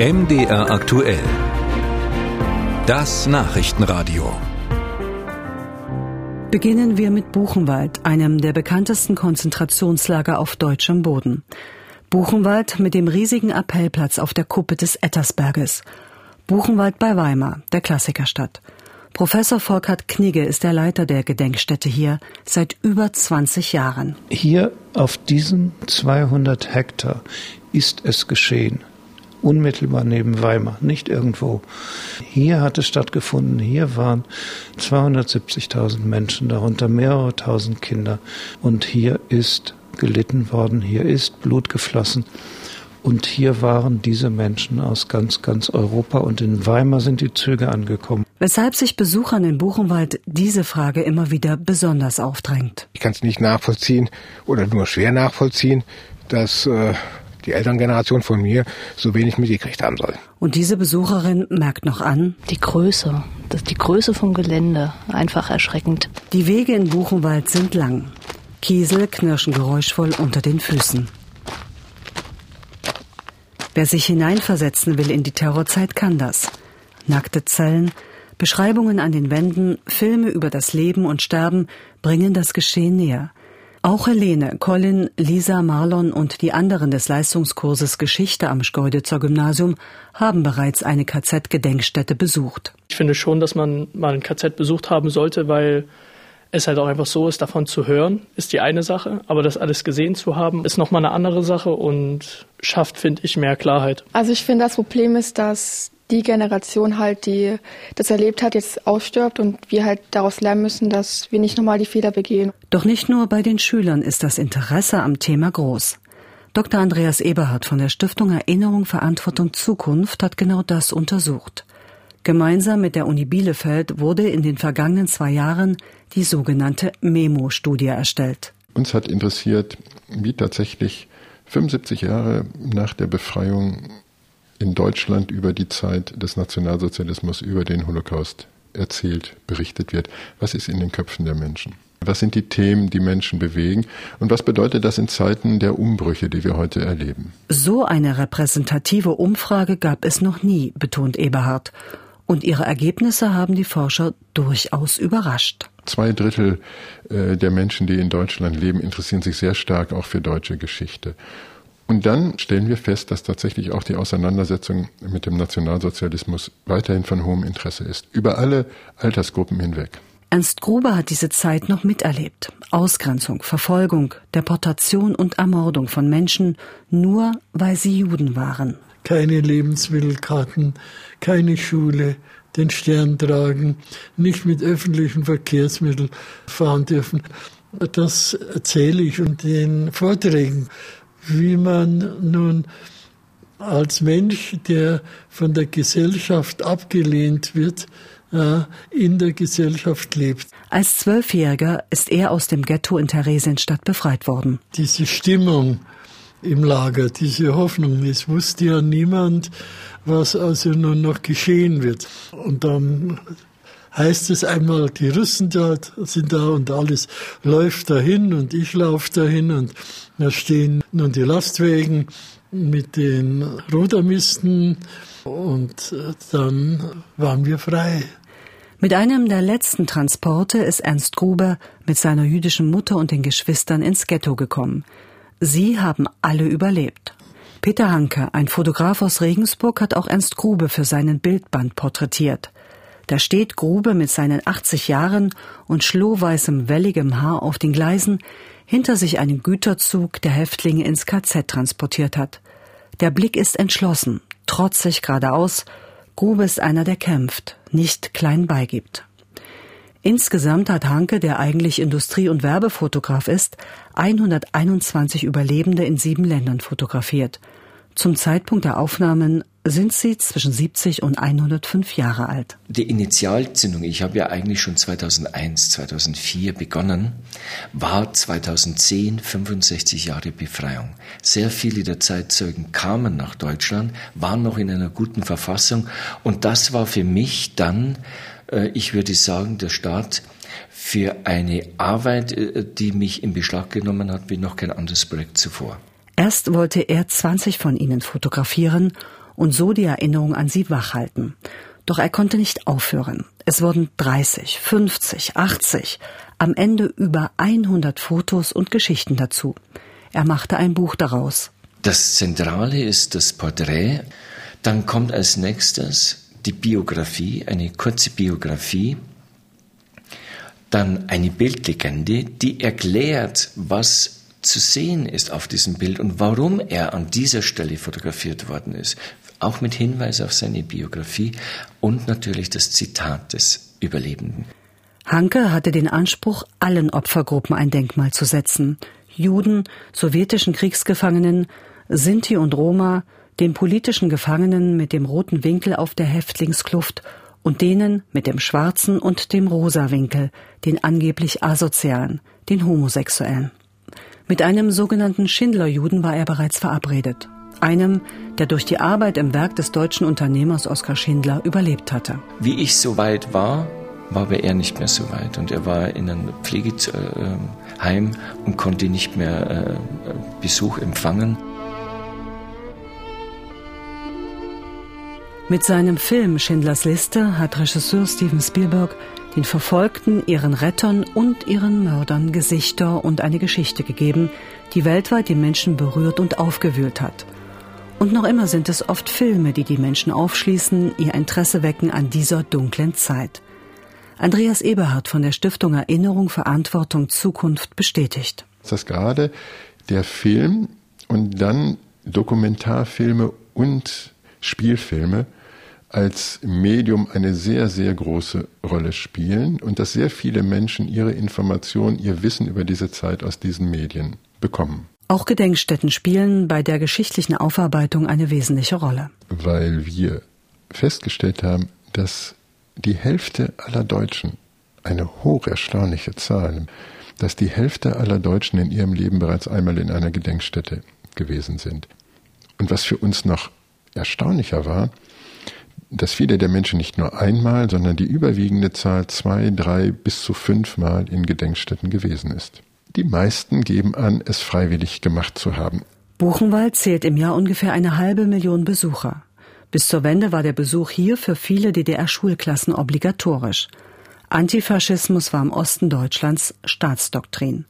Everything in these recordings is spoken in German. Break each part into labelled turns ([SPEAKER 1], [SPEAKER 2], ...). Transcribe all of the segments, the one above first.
[SPEAKER 1] MDR aktuell. Das Nachrichtenradio.
[SPEAKER 2] Beginnen wir mit Buchenwald, einem der bekanntesten Konzentrationslager auf deutschem Boden. Buchenwald mit dem riesigen Appellplatz auf der Kuppe des Ettersberges. Buchenwald bei Weimar, der Klassikerstadt. Professor Volkert Knigge ist der Leiter der Gedenkstätte hier seit über 20 Jahren.
[SPEAKER 3] Hier auf diesen 200 Hektar ist es geschehen unmittelbar neben Weimar, nicht irgendwo. Hier hat es stattgefunden. Hier waren 270.000 Menschen, darunter mehrere tausend Kinder. Und hier ist gelitten worden, hier ist Blut geflossen. Und hier waren diese Menschen aus ganz, ganz Europa und in Weimar sind die Züge angekommen.
[SPEAKER 2] Weshalb sich Besuchern in Buchenwald diese Frage immer wieder besonders aufdrängt.
[SPEAKER 4] Ich kann es nicht nachvollziehen oder nur schwer nachvollziehen, dass äh, die Elterngeneration von mir so wenig mitgekriegt haben soll.
[SPEAKER 2] Und diese Besucherin merkt noch an,
[SPEAKER 5] die Größe, das, die Größe vom Gelände, einfach erschreckend.
[SPEAKER 2] Die Wege in Buchenwald sind lang. Kiesel knirschen geräuschvoll unter den Füßen. Wer sich hineinversetzen will in die Terrorzeit, kann das. Nackte Zellen, Beschreibungen an den Wänden, Filme über das Leben und Sterben bringen das Geschehen näher. Auch Helene, Colin, Lisa, Marlon und die anderen des Leistungskurses Geschichte am Schkeuditzer Gymnasium haben bereits eine KZ-Gedenkstätte besucht.
[SPEAKER 6] Ich finde schon, dass man mal ein KZ besucht haben sollte, weil es halt auch einfach so ist, davon zu hören, ist die eine Sache, aber das alles gesehen zu haben, ist nochmal eine andere Sache und schafft, finde ich, mehr Klarheit.
[SPEAKER 7] Also ich finde, das Problem ist, dass die Generation halt, die das erlebt hat, jetzt ausstirbt und wir halt daraus lernen müssen, dass wir nicht nochmal die Fehler begehen.
[SPEAKER 2] Doch nicht nur bei den Schülern ist das Interesse am Thema groß. Dr. Andreas Eberhardt von der Stiftung Erinnerung, Verantwortung, Zukunft hat genau das untersucht. Gemeinsam mit der Uni Bielefeld wurde in den vergangenen zwei Jahren die sogenannte Memo-Studie erstellt.
[SPEAKER 8] Uns hat interessiert, wie tatsächlich 75 Jahre nach der Befreiung in Deutschland über die Zeit des Nationalsozialismus, über den Holocaust erzählt, berichtet wird. Was ist in den Köpfen der Menschen? Was sind die Themen, die Menschen bewegen? Und was bedeutet das in Zeiten der Umbrüche, die wir heute erleben?
[SPEAKER 2] So eine repräsentative Umfrage gab es noch nie, betont Eberhard. Und ihre Ergebnisse haben die Forscher durchaus überrascht.
[SPEAKER 8] Zwei Drittel äh, der Menschen, die in Deutschland leben, interessieren sich sehr stark auch für deutsche Geschichte. Und dann stellen wir fest, dass tatsächlich auch die Auseinandersetzung mit dem Nationalsozialismus weiterhin von hohem Interesse ist, über alle Altersgruppen hinweg.
[SPEAKER 2] Ernst Gruber hat diese Zeit noch miterlebt. Ausgrenzung, Verfolgung, Deportation und Ermordung von Menschen, nur weil sie Juden waren.
[SPEAKER 9] Keine Lebensmittelkarten, keine Schule, den Stern tragen, nicht mit öffentlichen Verkehrsmitteln fahren dürfen. Das erzähle ich und den Vorträgen wie man nun als Mensch, der von der Gesellschaft abgelehnt wird, äh, in der Gesellschaft lebt.
[SPEAKER 2] Als Zwölfjähriger ist er aus dem Ghetto in Theresienstadt befreit worden.
[SPEAKER 9] Diese Stimmung im Lager, diese Hoffnung, es wusste ja niemand, was also nun noch geschehen wird. Und dann heißt es einmal, die Russen da sind da und alles läuft dahin und ich laufe dahin und da stehen nun die Lastwagen mit den Rudermisten und dann waren wir frei.
[SPEAKER 2] Mit einem der letzten Transporte ist Ernst Gruber mit seiner jüdischen Mutter und den Geschwistern ins Ghetto gekommen. Sie haben alle überlebt. Peter Hanke, ein Fotograf aus Regensburg, hat auch Ernst Grube für seinen Bildband porträtiert. Da steht Grube mit seinen 80 Jahren und schlohweißem, welligem Haar auf den Gleisen, hinter sich einen Güterzug, der Häftlinge ins KZ transportiert hat. Der Blick ist entschlossen, trotzig geradeaus. Grube ist einer, der kämpft, nicht klein beigibt. Insgesamt hat Hanke, der eigentlich Industrie- und Werbefotograf ist, 121 Überlebende in sieben Ländern fotografiert. Zum Zeitpunkt der Aufnahmen sind sie zwischen 70 und 105 Jahre alt.
[SPEAKER 10] Die Initialzündung, ich habe ja eigentlich schon 2001, 2004 begonnen, war 2010, 65 Jahre Befreiung. Sehr viele der Zeitzeugen kamen nach Deutschland, waren noch in einer guten Verfassung und das war für mich dann, äh, ich würde sagen, der Start für eine Arbeit, äh, die mich in Beschlag genommen hat wie noch kein anderes Projekt zuvor.
[SPEAKER 2] Erst wollte er 20 von ihnen fotografieren und so die Erinnerung an sie wachhalten. Doch er konnte nicht aufhören. Es wurden 30, 50, 80, am Ende über 100 Fotos und Geschichten dazu. Er machte ein Buch daraus.
[SPEAKER 10] Das Zentrale ist das Porträt. Dann kommt als nächstes die Biografie, eine kurze Biografie. Dann eine Bildlegende, die erklärt, was zu sehen ist auf diesem Bild und warum er an dieser Stelle fotografiert worden ist. Auch mit Hinweis auf seine Biografie und natürlich das Zitat des Überlebenden.
[SPEAKER 2] Hanke hatte den Anspruch, allen Opfergruppen ein Denkmal zu setzen. Juden, sowjetischen Kriegsgefangenen, Sinti und Roma, den politischen Gefangenen mit dem roten Winkel auf der Häftlingskluft und denen mit dem schwarzen und dem rosa Winkel, den angeblich asozialen, den Homosexuellen. Mit einem sogenannten Schindlerjuden war er bereits verabredet. Einem, der durch die Arbeit im Werk des deutschen Unternehmers Oskar Schindler überlebt hatte.
[SPEAKER 10] Wie ich so weit war, war aber er nicht mehr so weit. Und er war in einem Pflegeheim und konnte nicht mehr äh, Besuch empfangen.
[SPEAKER 2] Mit seinem Film Schindlers Liste hat Regisseur Steven Spielberg den Verfolgten, ihren Rettern und ihren Mördern Gesichter und eine Geschichte gegeben, die weltweit die Menschen berührt und aufgewühlt hat. Und noch immer sind es oft Filme, die die Menschen aufschließen, ihr Interesse wecken an dieser dunklen Zeit. Andreas Eberhardt von der Stiftung Erinnerung, Verantwortung, Zukunft bestätigt.
[SPEAKER 8] Dass gerade der Film und dann Dokumentarfilme und Spielfilme als Medium eine sehr, sehr große Rolle spielen und dass sehr viele Menschen ihre Informationen, ihr Wissen über diese Zeit aus diesen Medien bekommen.
[SPEAKER 2] Auch Gedenkstätten spielen bei der geschichtlichen Aufarbeitung eine wesentliche Rolle.
[SPEAKER 8] Weil wir festgestellt haben, dass die Hälfte aller Deutschen, eine hocherstaunliche Zahl, dass die Hälfte aller Deutschen in ihrem Leben bereits einmal in einer Gedenkstätte gewesen sind. Und was für uns noch erstaunlicher war, dass viele der Menschen nicht nur einmal, sondern die überwiegende Zahl zwei, drei bis zu fünfmal in Gedenkstätten gewesen ist. Die meisten geben an, es freiwillig gemacht zu haben.
[SPEAKER 2] Buchenwald zählt im Jahr ungefähr eine halbe Million Besucher. Bis zur Wende war der Besuch hier für viele DDR-Schulklassen obligatorisch. Antifaschismus war im Osten Deutschlands Staatsdoktrin.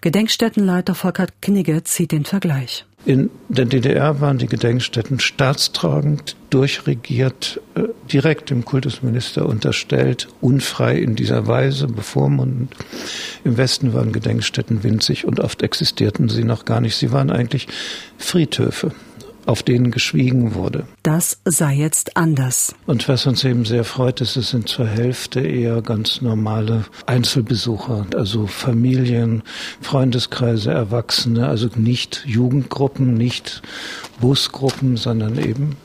[SPEAKER 2] Gedenkstättenleiter Volker Knigge zieht den Vergleich.
[SPEAKER 3] In der DDR waren die Gedenkstätten staatstragend, durchregiert, äh, direkt dem Kultusminister unterstellt, unfrei in dieser Weise, bevormundend. Im Westen waren Gedenkstätten winzig und oft existierten sie noch gar nicht. Sie waren eigentlich Friedhöfe auf denen geschwiegen wurde.
[SPEAKER 2] Das sei jetzt anders.
[SPEAKER 3] Und was uns eben sehr freut, ist, es sind zur Hälfte eher ganz normale Einzelbesucher, also Familien, Freundeskreise, Erwachsene, also nicht Jugendgruppen, nicht Busgruppen, sondern eben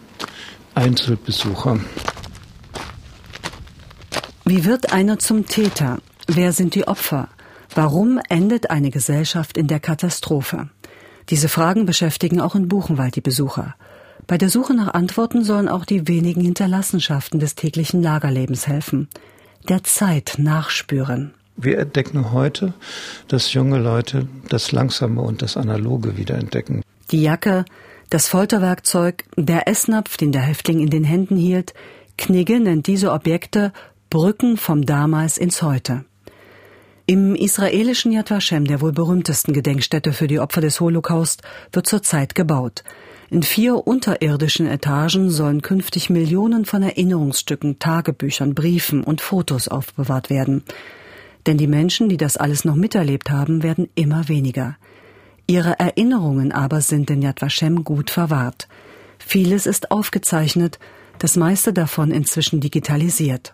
[SPEAKER 3] Einzelbesucher.
[SPEAKER 2] Wie wird einer zum Täter? Wer sind die Opfer? Warum endet eine Gesellschaft in der Katastrophe? Diese Fragen beschäftigen auch in Buchenwald die Besucher. Bei der Suche nach Antworten sollen auch die wenigen Hinterlassenschaften des täglichen Lagerlebens helfen. Der Zeit nachspüren.
[SPEAKER 3] Wir entdecken heute, dass junge Leute das Langsame und das Analoge wiederentdecken.
[SPEAKER 2] Die Jacke, das Folterwerkzeug, der Essnapf, den der Häftling in den Händen hielt, Knigge nennt diese Objekte Brücken vom Damals ins Heute. Im israelischen Yad Vashem, der wohl berühmtesten Gedenkstätte für die Opfer des Holocaust, wird zurzeit gebaut. In vier unterirdischen Etagen sollen künftig Millionen von Erinnerungsstücken, Tagebüchern, Briefen und Fotos aufbewahrt werden. Denn die Menschen, die das alles noch miterlebt haben, werden immer weniger. Ihre Erinnerungen aber sind in Yad Vashem gut verwahrt. Vieles ist aufgezeichnet, das meiste davon inzwischen digitalisiert.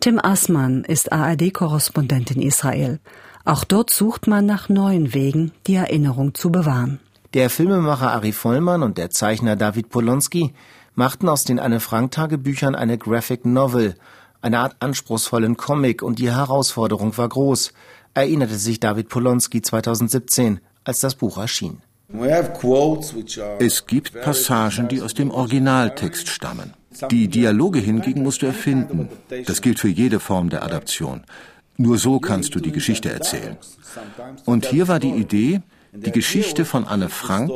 [SPEAKER 2] Tim Assmann ist ARD-Korrespondent in Israel. Auch dort sucht man nach neuen Wegen, die Erinnerung zu bewahren.
[SPEAKER 11] Der Filmemacher Ari Vollmann und der Zeichner David Polonsky machten aus den Anne-Frank-Tagebüchern eine Graphic Novel, eine Art anspruchsvollen Comic und die Herausforderung war groß, erinnerte sich David Polonsky 2017, als das Buch erschien.
[SPEAKER 12] Es gibt Passagen, die aus dem Originaltext stammen. Die Dialoge hingegen musst du erfinden. Das gilt für jede Form der Adaption. Nur so kannst du die Geschichte erzählen. Und hier war die Idee, die Geschichte von Anne Frank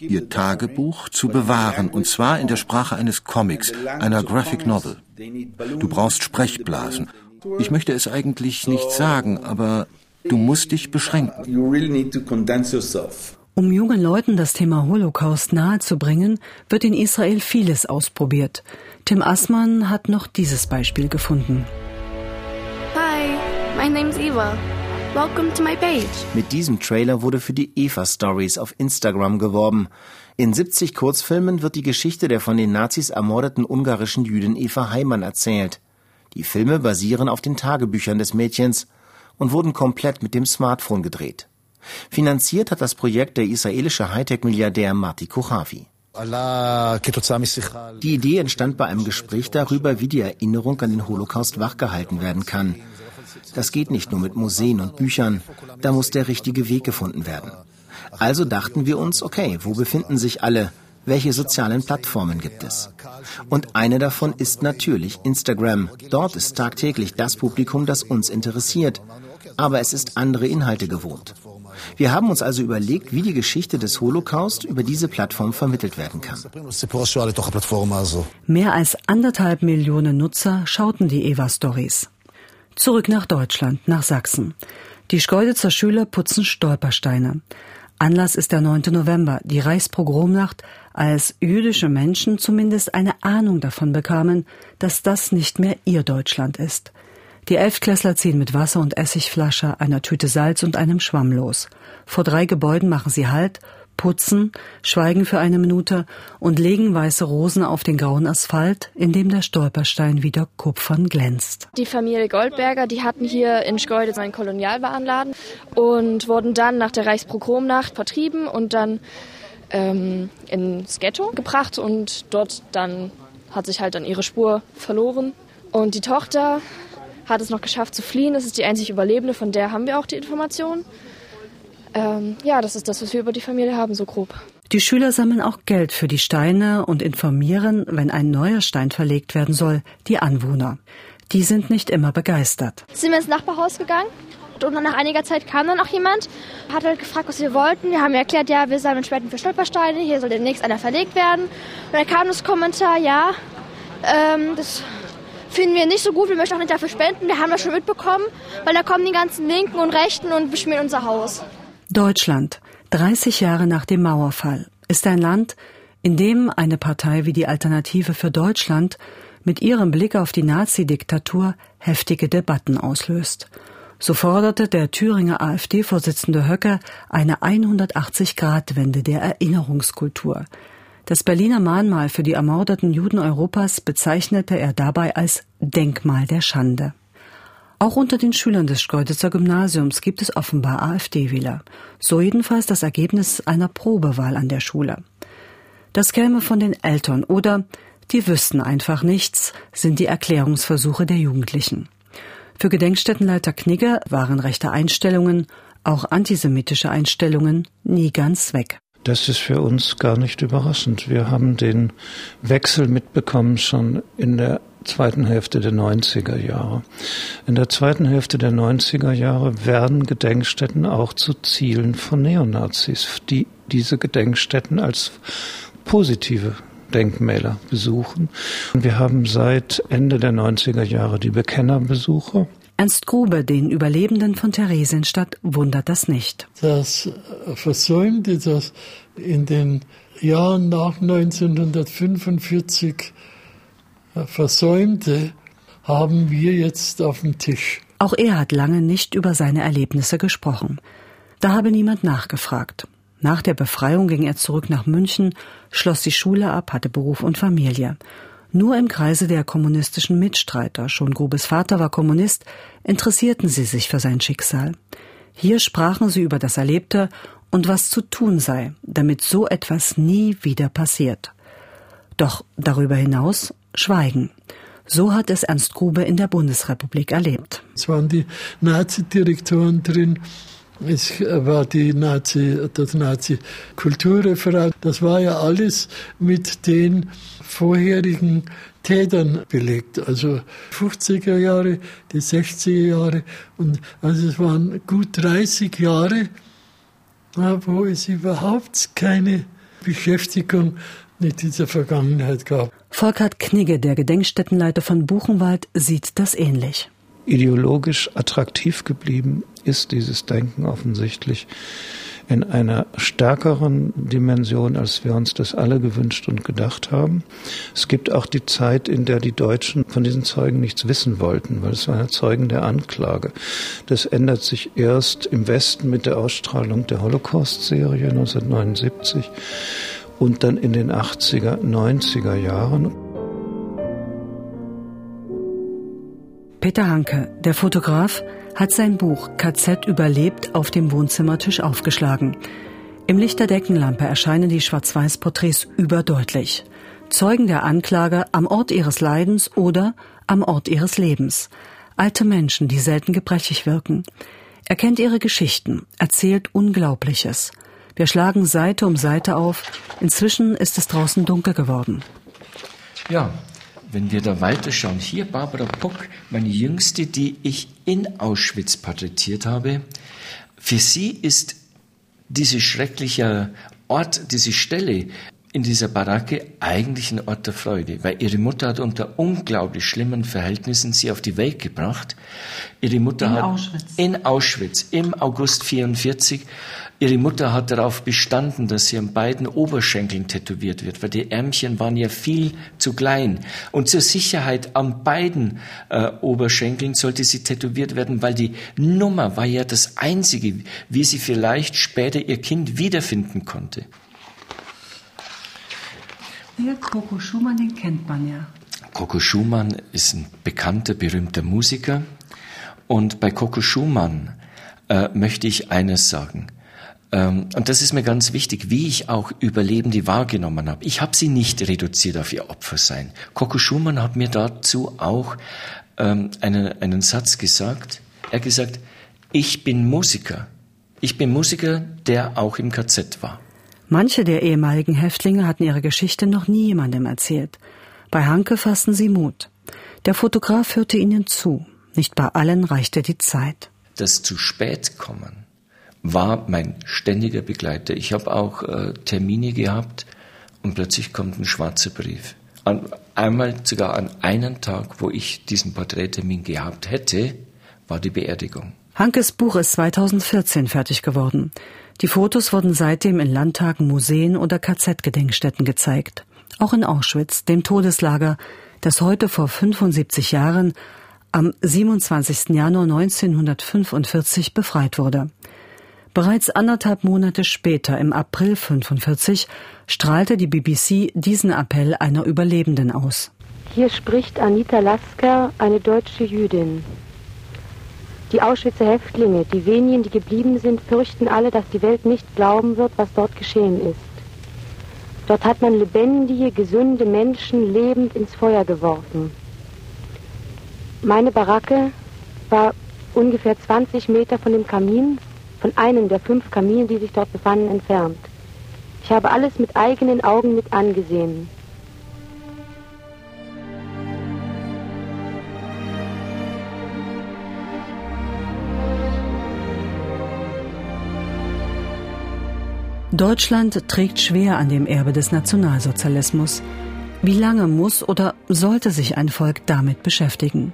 [SPEAKER 12] ihr Tagebuch zu bewahren, und zwar in der Sprache eines Comics, einer Graphic Novel. Du brauchst Sprechblasen. Ich möchte es eigentlich nicht sagen, aber du musst dich beschränken.
[SPEAKER 2] Um jungen Leuten das Thema Holocaust nahezubringen, wird in Israel vieles ausprobiert. Tim Assmann hat noch dieses Beispiel gefunden.
[SPEAKER 13] Hi, my name's Eva. Welcome to my page.
[SPEAKER 11] Mit diesem Trailer wurde für die Eva Stories auf Instagram geworben. In 70 Kurzfilmen wird die Geschichte der von den Nazis ermordeten ungarischen Jüdin Eva Heimann erzählt. Die Filme basieren auf den Tagebüchern des Mädchens und wurden komplett mit dem Smartphone gedreht. Finanziert hat das Projekt der israelische Hightech-Milliardär Marty Kochavi. Die Idee entstand bei einem Gespräch darüber, wie die Erinnerung an den Holocaust wachgehalten werden kann. Das geht nicht nur mit Museen und Büchern, da muss der richtige Weg gefunden werden. Also dachten wir uns, okay, wo befinden sich alle? Welche sozialen Plattformen gibt es? Und eine davon ist natürlich Instagram. Dort ist tagtäglich das Publikum, das uns interessiert. Aber es ist andere Inhalte gewohnt. Wir haben uns also überlegt, wie die Geschichte des Holocaust über diese Plattform vermittelt werden kann.
[SPEAKER 2] Mehr als anderthalb Millionen Nutzer schauten die Eva-Stories. Zurück nach Deutschland, nach Sachsen. Die Schkeuditzer Schüler putzen Stolpersteine. Anlass ist der 9. November, die Reichspogromnacht, als jüdische Menschen zumindest eine Ahnung davon bekamen, dass das nicht mehr ihr Deutschland ist. Die Elftklässler ziehen mit Wasser und Essigflasche, einer Tüte Salz und einem Schwamm los. Vor drei Gebäuden machen sie Halt, putzen, schweigen für eine Minute und legen weiße Rosen auf den grauen Asphalt, in dem der Stolperstein wieder kupfern glänzt.
[SPEAKER 14] Die Familie Goldberger, die hatten hier in Schkeuditz einen Kolonialwarenladen und wurden dann nach der Reichspogromnacht vertrieben und dann ähm, ins Ghetto gebracht und dort dann hat sich halt dann ihre Spur verloren. Und die Tochter hat es noch geschafft zu fliehen. Das ist die einzige Überlebende, von der haben wir auch die Information. Ähm, ja, das ist das, was wir über die Familie haben, so grob.
[SPEAKER 2] Die Schüler sammeln auch Geld für die Steine und informieren, wenn ein neuer Stein verlegt werden soll, die Anwohner. Die sind nicht immer begeistert.
[SPEAKER 15] Sind wir ins Nachbarhaus gegangen und nach einiger Zeit kam dann auch jemand, hat halt gefragt, was wir wollten. Wir haben erklärt, ja, wir sammeln Spenden für Stolpersteine, hier soll demnächst einer verlegt werden. Und dann kam das Kommentar, ja, ähm, das finden wir nicht so gut, wir möchten auch nicht dafür spenden, wir haben das schon mitbekommen, weil da kommen die ganzen Linken und Rechten und beschmieren unser Haus.
[SPEAKER 2] Deutschland, 30 Jahre nach dem Mauerfall, ist ein Land, in dem eine Partei wie die Alternative für Deutschland mit ihrem Blick auf die Nazi-Diktatur heftige Debatten auslöst. So forderte der Thüringer AfD-Vorsitzende Höcke eine 180-Grad-Wende der Erinnerungskultur. Das Berliner Mahnmal für die ermordeten Juden Europas bezeichnete er dabei als Denkmal der Schande. Auch unter den Schülern des Schkeuditzer Gymnasiums gibt es offenbar AfD-Wähler. So jedenfalls das Ergebnis einer Probewahl an der Schule. Das käme von den Eltern oder die wüssten einfach nichts, sind die Erklärungsversuche der Jugendlichen. Für Gedenkstättenleiter Knigge waren rechte Einstellungen, auch antisemitische Einstellungen, nie ganz weg.
[SPEAKER 3] Das ist für uns gar nicht überraschend. Wir haben den Wechsel mitbekommen schon in der zweiten Hälfte der 90er Jahre. In der zweiten Hälfte der 90er Jahre werden Gedenkstätten auch zu Zielen von Neonazis, die diese Gedenkstätten als positive Denkmäler besuchen. Und wir haben seit Ende der 90er Jahre die Bekennerbesuche.
[SPEAKER 2] Ernst Grube, den Überlebenden von Theresienstadt, wundert das nicht.
[SPEAKER 9] Das Versäumte, das in den Jahren nach 1945 Versäumte, haben wir jetzt auf dem Tisch.
[SPEAKER 2] Auch er hat lange nicht über seine Erlebnisse gesprochen. Da habe niemand nachgefragt. Nach der Befreiung ging er zurück nach München, schloss die Schule ab, hatte Beruf und Familie. Nur im Kreise der kommunistischen Mitstreiter, schon Grubes Vater war Kommunist, interessierten sie sich für sein Schicksal. Hier sprachen sie über das Erlebte und was zu tun sei, damit so etwas nie wieder passiert. Doch darüber hinaus Schweigen. So hat es Ernst Grube in der Bundesrepublik erlebt.
[SPEAKER 9] Es waren die Nazi-Direktoren drin, es war die Nazi, das Nazi-Kulturreferat. Das war ja alles mit den vorherigen Tätern belegt. Also 50er Jahre, die 60er Jahre. Und also es waren gut 30 Jahre, wo es überhaupt keine Beschäftigung mit dieser Vergangenheit gab.
[SPEAKER 2] Volkert Knigge, der Gedenkstättenleiter von Buchenwald, sieht das ähnlich.
[SPEAKER 3] Ideologisch attraktiv geblieben ist dieses Denken offensichtlich in einer stärkeren Dimension, als wir uns das alle gewünscht und gedacht haben. Es gibt auch die Zeit, in der die Deutschen von diesen Zeugen nichts wissen wollten, weil es waren Zeugen der Anklage. Das ändert sich erst im Westen mit der Ausstrahlung der Holocaust-Serie 1979 und dann in den 80er, 90er Jahren.
[SPEAKER 2] Peter Hanke, der Fotograf, hat sein Buch KZ überlebt auf dem Wohnzimmertisch aufgeschlagen. Im Licht der Deckenlampe erscheinen die Schwarz-Weiß-Porträts überdeutlich. Zeugen der Anklage am Ort ihres Leidens oder am Ort ihres Lebens. Alte Menschen, die selten gebrechlich wirken. Er kennt ihre Geschichten, erzählt Unglaubliches. Wir schlagen Seite um Seite auf. Inzwischen ist es draußen dunkel geworden.
[SPEAKER 10] Ja, wenn wir da weiterschauen, hier Barbara Puck, meine Jüngste, die ich in Auschwitz porträtiert habe. Für sie ist diese schreckliche Ort, diese Stelle in dieser Baracke eigentlich ein Ort der Freude, weil ihre Mutter hat unter unglaublich schlimmen Verhältnissen sie auf die Welt gebracht. Ihre Mutter
[SPEAKER 2] in
[SPEAKER 10] hat
[SPEAKER 2] Auschwitz.
[SPEAKER 10] in Auschwitz im August 44 Ihre Mutter hat darauf bestanden, dass sie an beiden Oberschenkeln tätowiert wird, weil die Ärmchen waren ja viel zu klein. Und zur Sicherheit an beiden äh, Oberschenkeln sollte sie tätowiert werden, weil die Nummer war ja das Einzige, wie sie vielleicht später ihr Kind wiederfinden konnte.
[SPEAKER 2] Ja, Coco Schumann, den kennt man ja.
[SPEAKER 10] Coco Schumann ist ein bekannter, berühmter Musiker. Und bei Coco Schumann äh, möchte ich eines sagen. Ähm, und das ist mir ganz wichtig, wie ich auch Überlebende wahrgenommen habe. Ich habe sie nicht reduziert auf ihr Opfersein. Coco Schumann hat mir dazu auch ähm, einen, einen Satz gesagt. Er hat gesagt, ich bin Musiker. Ich bin Musiker, der auch im KZ war.
[SPEAKER 2] Manche der ehemaligen Häftlinge hatten ihre Geschichte noch nie jemandem erzählt. Bei Hanke fassten sie Mut. Der Fotograf hörte ihnen zu. Nicht bei allen reichte die Zeit.
[SPEAKER 10] Das zu spät kommen war mein ständiger Begleiter. Ich habe auch äh, Termine gehabt und plötzlich kommt ein schwarzer Brief. An, einmal sogar an einen Tag, wo ich diesen Porträttermin gehabt hätte, war die Beerdigung.
[SPEAKER 2] Hankes Buch ist 2014 fertig geworden. Die Fotos wurden seitdem in Landtagen, Museen oder KZ-Gedenkstätten gezeigt. Auch in Auschwitz, dem Todeslager, das heute vor 75 Jahren am 27. Januar 1945 befreit wurde. Bereits anderthalb Monate später, im April 45, strahlte die BBC diesen Appell einer Überlebenden aus.
[SPEAKER 16] Hier spricht Anita Lasker, eine deutsche Jüdin. Die Auschwitzer Häftlinge, die wenigen, die geblieben sind, fürchten alle, dass die Welt nicht glauben wird, was dort geschehen ist. Dort hat man lebendige, gesunde Menschen lebend ins Feuer geworfen. Meine Baracke war ungefähr 20 Meter von dem Kamin von einem der fünf Kamine, die sich dort befanden, entfernt. Ich habe alles mit eigenen Augen mit angesehen.
[SPEAKER 2] Deutschland trägt schwer an dem Erbe des Nationalsozialismus. Wie lange muss oder sollte sich ein Volk damit beschäftigen?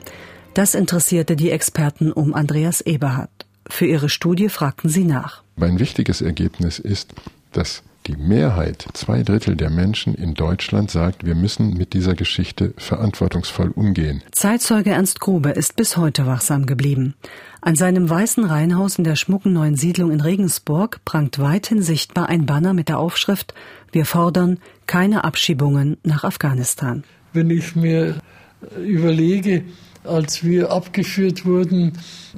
[SPEAKER 2] Das interessierte die Experten um Andreas Eberhardt. Für ihre Studie fragten sie nach.
[SPEAKER 8] Ein wichtiges Ergebnis ist, dass die Mehrheit, zwei Drittel der Menschen in Deutschland sagt, wir müssen mit dieser Geschichte verantwortungsvoll umgehen.
[SPEAKER 2] Zeitzeuge Ernst Grube ist bis heute wachsam geblieben. An seinem weißen Reihenhaus in der schmucken neuen Siedlung in Regensburg prangt weithin sichtbar ein Banner mit der Aufschrift Wir fordern keine Abschiebungen nach Afghanistan.
[SPEAKER 9] Wenn ich mir überlege, als wir abgeführt wurden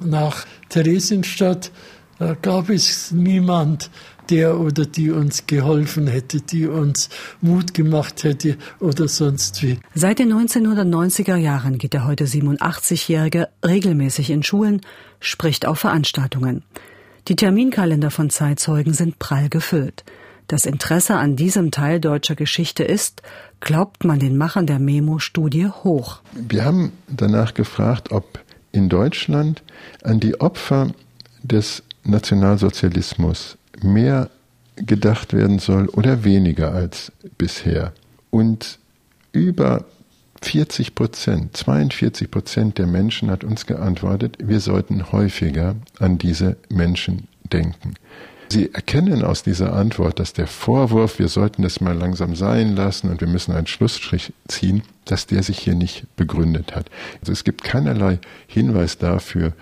[SPEAKER 9] nach Theresienstadt, da gab es niemand, der oder die uns geholfen hätte, die uns Mut gemacht hätte oder sonst wie.
[SPEAKER 2] Seit den 1990er Jahren geht der heute 87-Jährige regelmäßig in Schulen, spricht auf Veranstaltungen. Die Terminkalender von Zeitzeugen sind prall gefüllt. Das Interesse an diesem Teil deutscher Geschichte ist, glaubt man den Machern der Memo-Studie hoch.
[SPEAKER 8] Wir haben danach gefragt, ob in Deutschland an die Opfer des Nationalsozialismus mehr gedacht werden soll oder weniger als bisher. Und über 40 Prozent, 42 Prozent der Menschen hat uns geantwortet, wir sollten häufiger an diese Menschen denken. Sie erkennen aus dieser Antwort, dass der Vorwurf, wir sollten es mal langsam sein lassen und wir müssen einen Schlussstrich ziehen, dass der sich hier nicht begründet hat. Also es gibt keinerlei Hinweis dafür,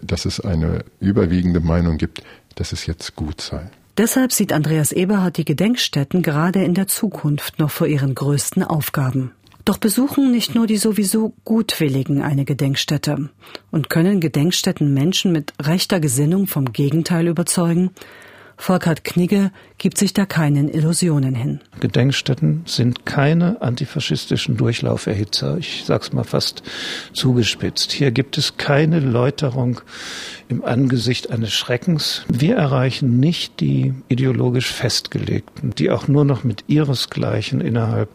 [SPEAKER 8] dass es eine überwiegende Meinung gibt, dass es jetzt gut sei.
[SPEAKER 2] Deshalb sieht Andreas Eberhard die Gedenkstätten gerade in der Zukunft noch vor ihren größten Aufgaben. Doch besuchen nicht nur die sowieso Gutwilligen eine Gedenkstätte und können Gedenkstätten Menschen mit rechter Gesinnung vom Gegenteil überzeugen, Volkert Knigge gibt sich da keinen Illusionen hin.
[SPEAKER 3] Gedenkstätten sind keine antifaschistischen Durchlauferhitzer. Ich sag's mal fast zugespitzt. Hier gibt es keine Läuterung im Angesicht eines Schreckens. Wir erreichen nicht die ideologisch Festgelegten, die auch nur noch mit ihresgleichen innerhalb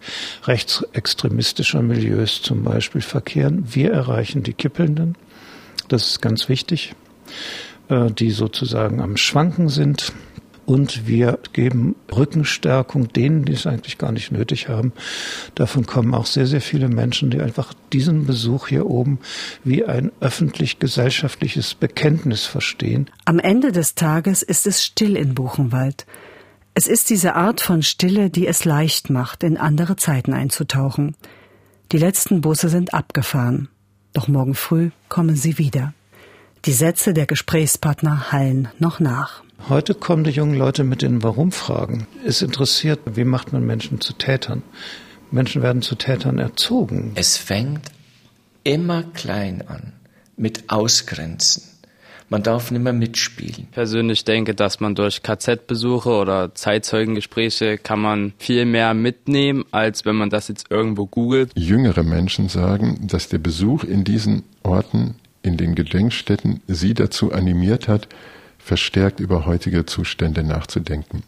[SPEAKER 3] rechtsextremistischer Milieus zum Beispiel verkehren. Wir erreichen die Kippelnden. Das ist ganz wichtig äh, die sozusagen am Schwanken sind, und wir geben Rückenstärkung denen, die es eigentlich gar nicht nötig haben. Davon kommen auch sehr, sehr viele Menschen, die einfach diesen Besuch hier oben wie ein öffentlich-gesellschaftliches Bekenntnis verstehen.
[SPEAKER 2] Am Ende des Tages ist es still in Buchenwald. Es ist diese Art von Stille, die es leicht macht, in andere Zeiten einzutauchen. Die letzten Busse sind abgefahren. Doch morgen früh kommen sie wieder. Die Sätze der Gesprächspartner hallen noch nach.
[SPEAKER 3] Heute kommen die jungen Leute mit den Warum-Fragen. Es interessiert, wie macht man Menschen zu Tätern? Menschen werden zu Tätern erzogen.
[SPEAKER 10] Es fängt immer klein an, mit Ausgrenzen. Man darf nicht mehr mitspielen.
[SPEAKER 17] Ich persönlich denke, dass man durch KZ-Besuche oder Zeitzeugengespräche kann man viel mehr mitnehmen, als wenn man das jetzt irgendwo googelt.
[SPEAKER 8] Jüngere Menschen sagen, dass der Besuch in diesen Orten, in den Gedenkstätten, sie dazu animiert hat, verstärkt über heutige Zustände nachzudenken.